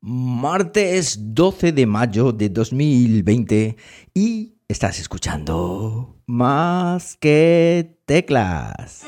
Martes 12 de mayo de 2020 y estás escuchando más que teclas.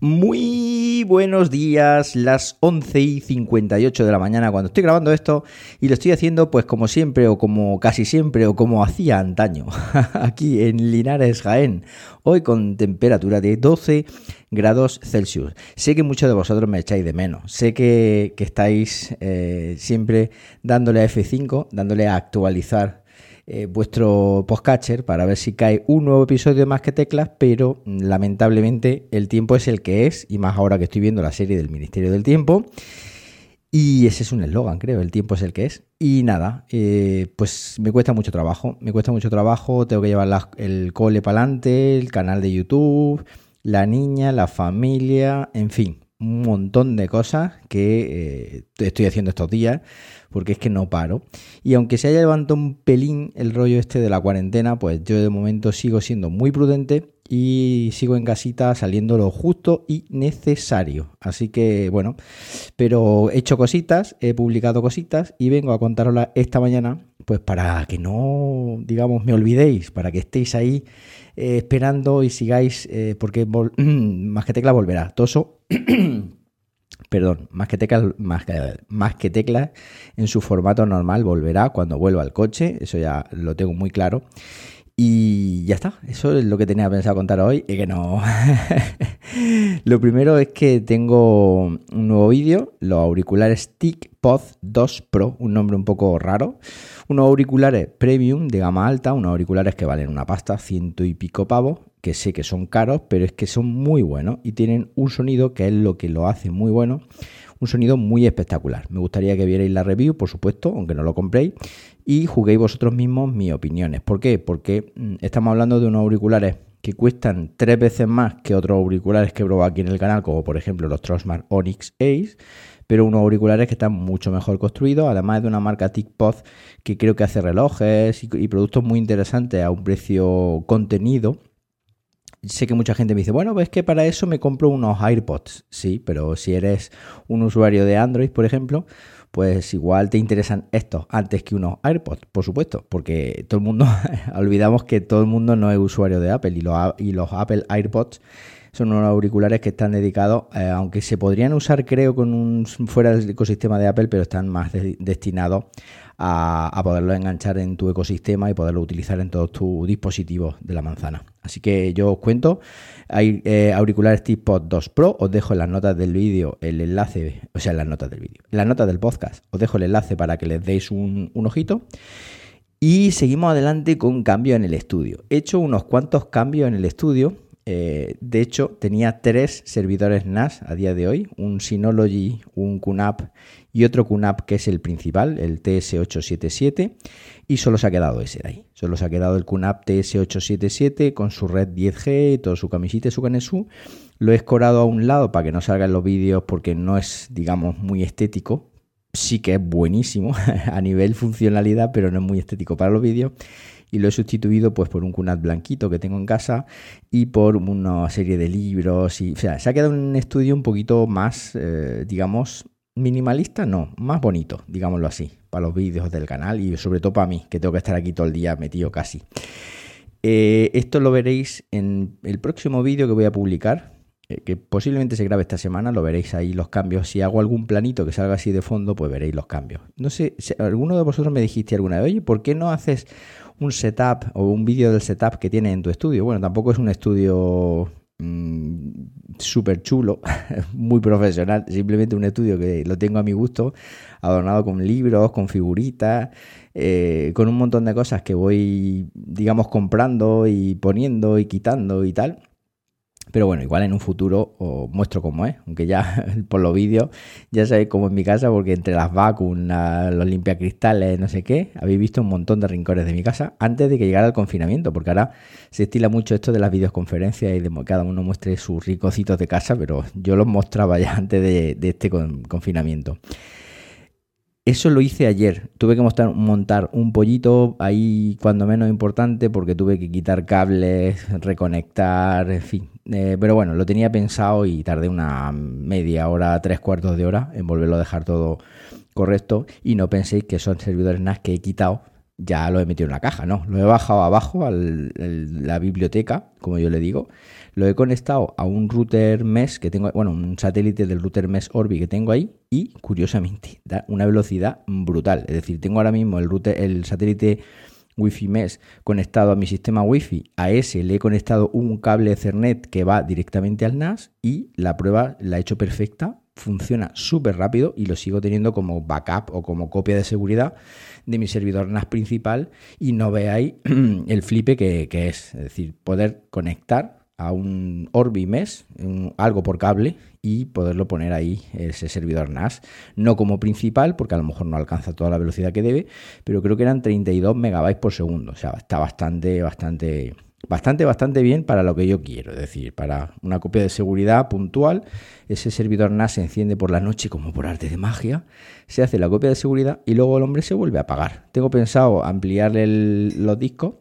Muy buenos días, las 11 y 58 de la mañana cuando estoy grabando esto y lo estoy haciendo pues como siempre o como casi siempre o como hacía antaño aquí en Linares, Jaén, hoy con temperatura de 12 grados Celsius. Sé que muchos de vosotros me echáis de menos, sé que, estáis eh, siempre dándole a F5, dándole a actualizar eh, vuestro podcatcher para ver si cae un nuevo episodio más que teclas, pero mm, lamentablemente el tiempo es el que es, y más ahora que estoy viendo la serie del Ministerio del Tiempo. Y ese es un eslogan, creo, el tiempo es el que es. Y nada, eh, pues me cuesta mucho trabajo, me cuesta mucho trabajo, tengo que llevar el cole para adelante, el canal de YouTube, la niña, la familia, en fin, un montón de cosas que eh, estoy haciendo estos días porque es que no paro. Y aunque se haya levantado un pelín el rollo este de la cuarentena, pues yo de momento sigo siendo muy prudente y sigo en casita saliendo lo justo y necesario. Así que bueno, pero he hecho cositas, he publicado cositas y vengo a contaroslas esta mañana, pues para que no, digamos, me olvidéis, para que estéis ahí eh, esperando y sigáis, eh, porque más que tecla volverá. Toso. perdón, más que, teclas, más, más que teclas en su formato normal volverá cuando vuelva al coche, eso ya lo tengo muy claro. Y ya está, eso es lo que tenía pensado contar hoy y que no. lo primero es que tengo un nuevo vídeo, los auriculares TicPod 2 Pro, un nombre un poco raro. Unos auriculares premium de gama alta, unos auriculares que valen una pasta, ciento y pico pavos, que sé que son caros, pero es que son muy buenos y tienen un sonido que es lo que lo hace muy bueno, un sonido muy espectacular. Me gustaría que vierais la review, por supuesto, aunque no lo compréis, y juguéis vosotros mismos mis opiniones. ¿Por qué? Porque mm, estamos hablando de unos auriculares que cuestan tres veces más que otros auriculares que he probado aquí en el canal, como por ejemplo los Trosmar Onyx Ace, pero unos auriculares que están mucho mejor construidos, además de una marca TicPod que creo que hace relojes y productos muy interesantes a un precio contenido sé que mucha gente me dice, bueno, pues que para eso me compro unos AirPods. Sí, pero si eres un usuario de Android, por ejemplo, pues igual te interesan estos antes que unos AirPods, por supuesto, porque todo el mundo, olvidamos que todo el mundo no es usuario de Apple y los, y los Apple AirPods son unos auriculares que están dedicados, eh, aunque se podrían usar creo con un fuera del ecosistema de Apple, pero están más destinados a, poderlo enganchar en tu ecosistema y poderlo utilizar en todos tus dispositivos de la manzana. Así que yo os cuento, hay eh, auriculares tipo 2 Pro, os dejo en las notas del vídeo el enlace, o sea, en las notas del vídeo, en las notas del podcast, os dejo el enlace para que les deis un, un ojito. Y seguimos adelante con cambios en el estudio. He hecho unos cuantos cambios en el estudio eh, de hecho, tenía tres servidores NAS a día de hoy, un Synology, un QNAP y otro QNAP que es el principal, el TS877, y solo se ha quedado ese de ahí. Solo se ha quedado el QNAP TS877 con su red 10G, todo su camisita y su canesú. Lo he escorado a un lado para que no salgan los vídeos porque no es, digamos, muy estético. Sí que es buenísimo a nivel funcionalidad, pero no es muy estético para los vídeos y lo he sustituido pues por un cunat blanquito que tengo en casa y por una serie de libros y o sea, se ha quedado un estudio un poquito más eh, digamos minimalista, no, más bonito, digámoslo así, para los vídeos del canal y sobre todo para mí, que tengo que estar aquí todo el día metido casi. Eh, esto lo veréis en el próximo vídeo que voy a publicar, que posiblemente se grabe esta semana, lo veréis ahí los cambios. Si hago algún planito que salga así de fondo, pues veréis los cambios. No sé, si alguno de vosotros me dijiste alguna vez, oye, ¿por qué no haces un setup o un vídeo del setup que tienes en tu estudio. Bueno, tampoco es un estudio mm, súper chulo, muy profesional, simplemente un estudio que lo tengo a mi gusto, adornado con libros, con figuritas, eh, con un montón de cosas que voy, digamos, comprando y poniendo y quitando y tal. Pero bueno, igual en un futuro os muestro cómo es, aunque ya por los vídeos ya sabéis cómo es mi casa, porque entre las vacunas, los limpiacristales, no sé qué, habéis visto un montón de rincones de mi casa antes de que llegara el confinamiento, porque ahora se estila mucho esto de las videoconferencias y de que cada uno muestre sus ricocitos de casa, pero yo los mostraba ya antes de, este confinamiento. Eso lo hice ayer. Tuve que montar, un pollito ahí cuando menos importante porque tuve que quitar cables, reconectar, en fin. Eh, pero bueno, lo tenía pensado y tardé una media hora, tres cuartos de hora en volverlo a dejar todo correcto. Y no penséis que son servidores NAS que he quitado, ya lo he metido en la caja, no. Lo he bajado abajo a la biblioteca, como yo le digo lo he conectado a un router mesh que tengo, bueno, un satélite del router mesh Orbi que tengo ahí y curiosamente da una velocidad brutal. Es decir, tengo ahora mismo el router, el satélite Wi-Fi mesh conectado a mi sistema Wi-Fi. A ese le he conectado un cable Ethernet que va directamente al NAS y la prueba la he hecho perfecta. Funciona súper rápido y lo sigo teniendo como backup o como copia de seguridad de mi servidor NAS principal y no veáis el flipe que, que es. Es decir, poder conectar a un Orbi Mesh, algo por cable, y poderlo poner ahí, ese servidor NAS. No como principal, porque a lo mejor no alcanza toda la velocidad que debe, pero creo que eran 32 megabytes por segundo. O sea, está bastante, bastante, bastante, bastante bien para lo que yo quiero. Es decir, para una copia de seguridad puntual, ese servidor NAS se enciende por la noche como por arte de magia, se hace la copia de seguridad y luego el hombre se vuelve a apagar. Tengo pensado ampliarle los discos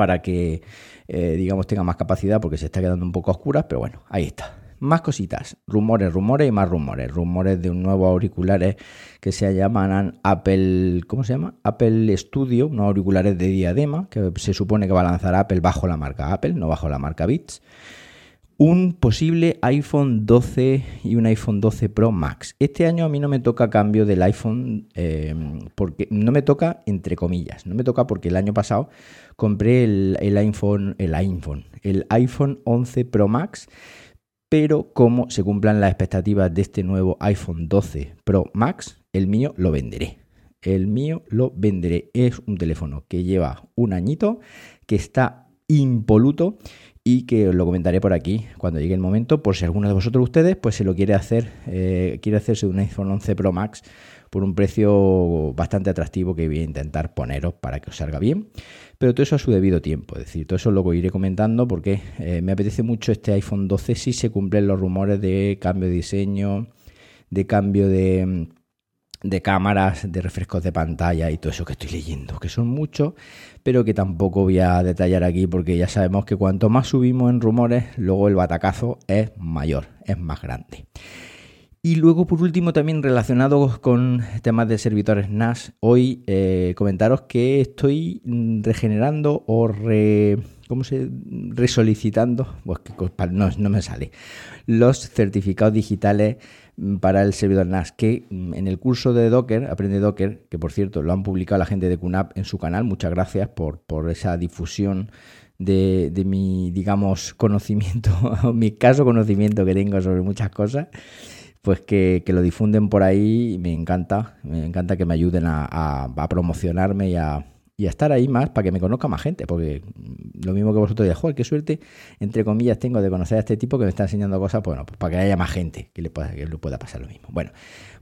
para que, eh, digamos, tenga más capacidad porque se está quedando un poco oscura, pero bueno, ahí está. Más cositas, rumores, rumores y más rumores. Rumores de un nuevo auriculares que se llaman Apple, ¿cómo se llama? Apple Studio, unos auriculares de diadema que se supone que va a lanzar Apple bajo la marca Apple, no bajo la marca Beats un posible iPhone 12 y un iPhone 12 Pro Max. Este año a mí no me toca cambio del iPhone, eh, porque no me toca entre comillas, no me toca porque el año pasado compré el, iPhone, el iPhone, el iPhone 11 Pro Max, pero como se cumplan las expectativas de este nuevo iPhone 12 Pro Max, el mío lo venderé. El mío lo venderé. Es un teléfono que lleva un añito, que está impoluto y que os lo comentaré por aquí cuando llegue el momento, por si alguno de vosotros ustedes pues se lo quiere hacer, eh, quiere hacerse un iPhone 11 Pro Max por un precio bastante atractivo que voy a intentar poneros para que os salga bien. Pero todo eso a su debido tiempo, es decir, todo eso lo iré comentando porque eh, me apetece mucho este iPhone 12 si se cumplen los rumores de cambio de diseño, de cambio de de cámaras, de refrescos de pantalla y todo eso que estoy leyendo, que son muchos, pero que tampoco voy a detallar aquí porque ya sabemos que cuanto más subimos en rumores, luego el batacazo es mayor, es más grande. Y luego, por último, también relacionado con temas de servidores NAS, hoy eh, comentaros que estoy regenerando o ¿cómo se? resolicitando, pues no, no me sale, los certificados digitales para el servidor NAS, que mm, en el curso de Docker, Aprende Docker, que por cierto lo han publicado la gente de QNAP en su canal, muchas gracias por, por esa difusión de, mi, digamos, conocimiento, mi caso conocimiento que tengo sobre muchas cosas, pues que, lo difunden por ahí me encanta, me encanta que me ayuden a promocionarme y a, y estar ahí más para que me conozca más gente, porque lo mismo que vosotros decís, joder, qué suerte, entre comillas, tengo de conocer a este tipo que me está enseñando cosas, bueno, pues para que haya más gente que le pueda, que le pueda pasar lo mismo. Bueno,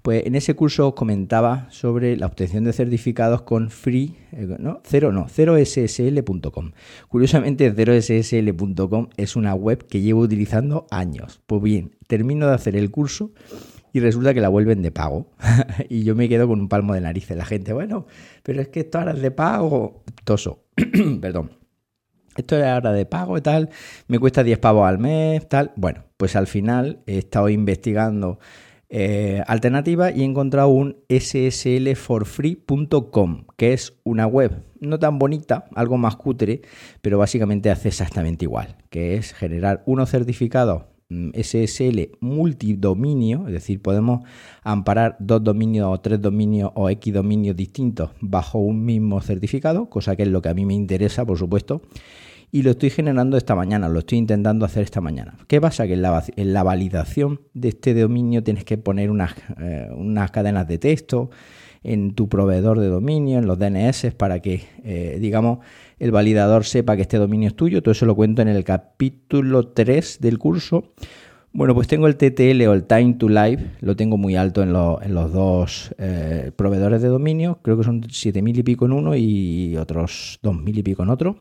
pues en ese curso os comentaba sobre la obtención de certificados con free, eh, no, cero, no, 0ssl.com. Curiosamente, 0ssl.com es una web que llevo utilizando años. Pues bien, termino de hacer el curso y resulta que la vuelven de pago. y yo me quedo con un palmo de narices. La gente, bueno, pero es que esto ahora es de pago. Toso, perdón. Esto es ahora de pago y tal, me cuesta 10 pavos al mes, tal. Bueno, pues al final he estado investigando eh, alternativas y he encontrado un sslforfree.com, que es una web no tan bonita, algo más cutre, pero básicamente hace exactamente igual, que es generar unos certificados SSL multidominio, es decir, podemos amparar dos dominios o tres dominios o X dominios distintos bajo un mismo certificado, cosa que es lo que a mí me interesa, por supuesto. Y lo estoy generando esta mañana, lo estoy intentando hacer esta mañana. ¿Qué pasa? Que en la, validación de este dominio tienes que poner unas, eh, unas cadenas de texto en tu proveedor de dominio, en los DNS, para que, eh, digamos, el validador sepa que este dominio es tuyo. Todo eso lo cuento en el capítulo 3 del curso. Bueno, pues tengo el TTL o el Time to Live, lo tengo muy alto en, los dos eh, proveedores de dominio, creo que son 7.000 y pico en uno y otros 2.000 y pico en otro.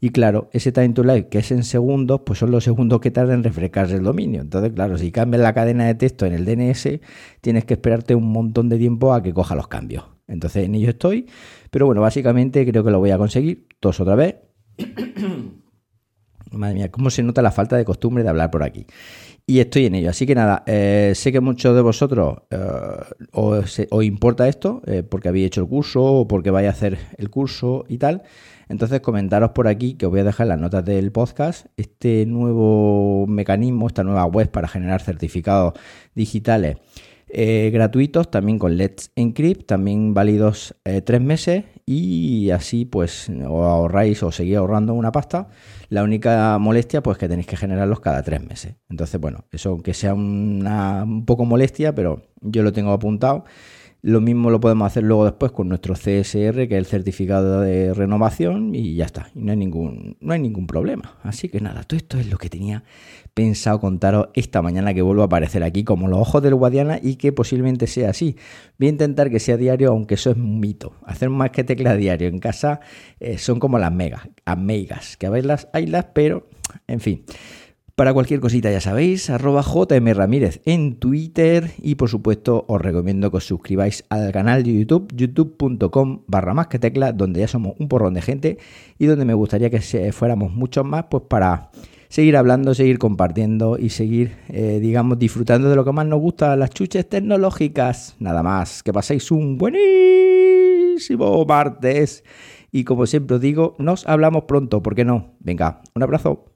Y claro, ese time to live que es en segundos, pues son los segundos que tarda en refrescarse el dominio. Entonces, claro, si cambias la cadena de texto en el DNS, tienes que esperarte un montón de tiempo a que coja los cambios. Entonces, en ello estoy. Pero bueno, básicamente creo que lo voy a conseguir. Todos otra vez. Madre mía, cómo se nota la falta de costumbre de hablar por aquí. Y estoy en ello. Así que nada, eh, sé que muchos de vosotros eh, os, importa esto, eh, porque habéis hecho el curso o porque vais a hacer el curso y tal. Entonces comentaros por aquí, que os voy a dejar las notas del podcast, este nuevo mecanismo, esta nueva web para generar certificados digitales eh, gratuitos, también con Let's Encrypt, también válidos eh, tres meses y así pues os ahorráis o seguís ahorrando una pasta. La única molestia pues que tenéis que generarlos cada tres meses. Entonces bueno, eso aunque sea una, un poco molestia, pero yo lo tengo apuntado lo mismo lo podemos hacer luego después con nuestro CSR, que es el certificado de renovación, y ya está. Y no hay ningún, no hay ningún problema. Así que nada, todo esto es lo que tenía pensado contaros esta mañana que vuelvo a aparecer aquí como los ojos del Guadiana y que posiblemente sea así. Voy a intentar que sea diario, aunque eso es un mito. Hacer más que tecla diario en casa eh, son como las megas, amigas, que a ver las haylas, pero en fin. Para cualquier cosita ya sabéis, arroba JM Ramírez en Twitter y por supuesto os recomiendo que os suscribáis al canal de YouTube, youtube.com barra más que tecla, donde ya somos un porrón de gente y donde me gustaría que fuéramos muchos más, pues para seguir hablando, seguir compartiendo y seguir, eh, digamos, disfrutando de lo que más nos gusta, las chuches tecnológicas. Nada más, que paséis un buenísimo martes y como siempre os digo, nos hablamos pronto, ¿por qué no? Venga, un abrazo.